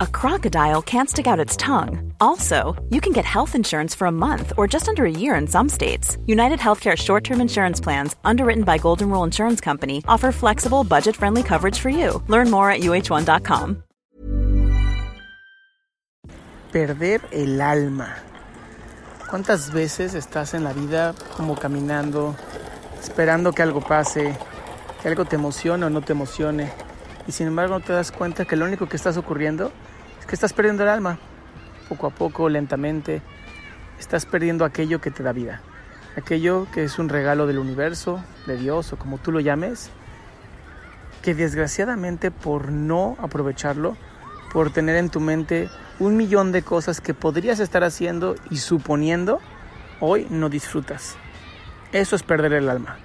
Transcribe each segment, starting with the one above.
a crocodile can't stick out its tongue. Also, you can get health insurance for a month or just under a year in some states. United Healthcare short term insurance plans, underwritten by Golden Rule Insurance Company, offer flexible, budget friendly coverage for you. Learn more at uh1.com. Perder el alma. ¿Cuántas veces estás en la vida como caminando, esperando que algo pase, que algo te emocione o no te emocione? Y sin embargo no te das cuenta que lo único que estás ocurriendo es que estás perdiendo el alma. Poco a poco, lentamente, estás perdiendo aquello que te da vida. Aquello que es un regalo del universo, de Dios o como tú lo llames, que desgraciadamente por no aprovecharlo, por tener en tu mente un millón de cosas que podrías estar haciendo y suponiendo, hoy no disfrutas. Eso es perder el alma,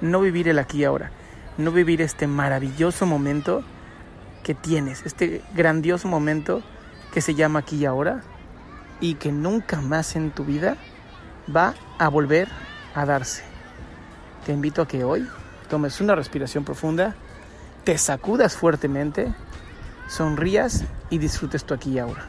no vivir el aquí y ahora no vivir este maravilloso momento que tienes, este grandioso momento que se llama aquí y ahora y que nunca más en tu vida va a volver a darse. Te invito a que hoy tomes una respiración profunda, te sacudas fuertemente, sonrías y disfrutes tu aquí y ahora.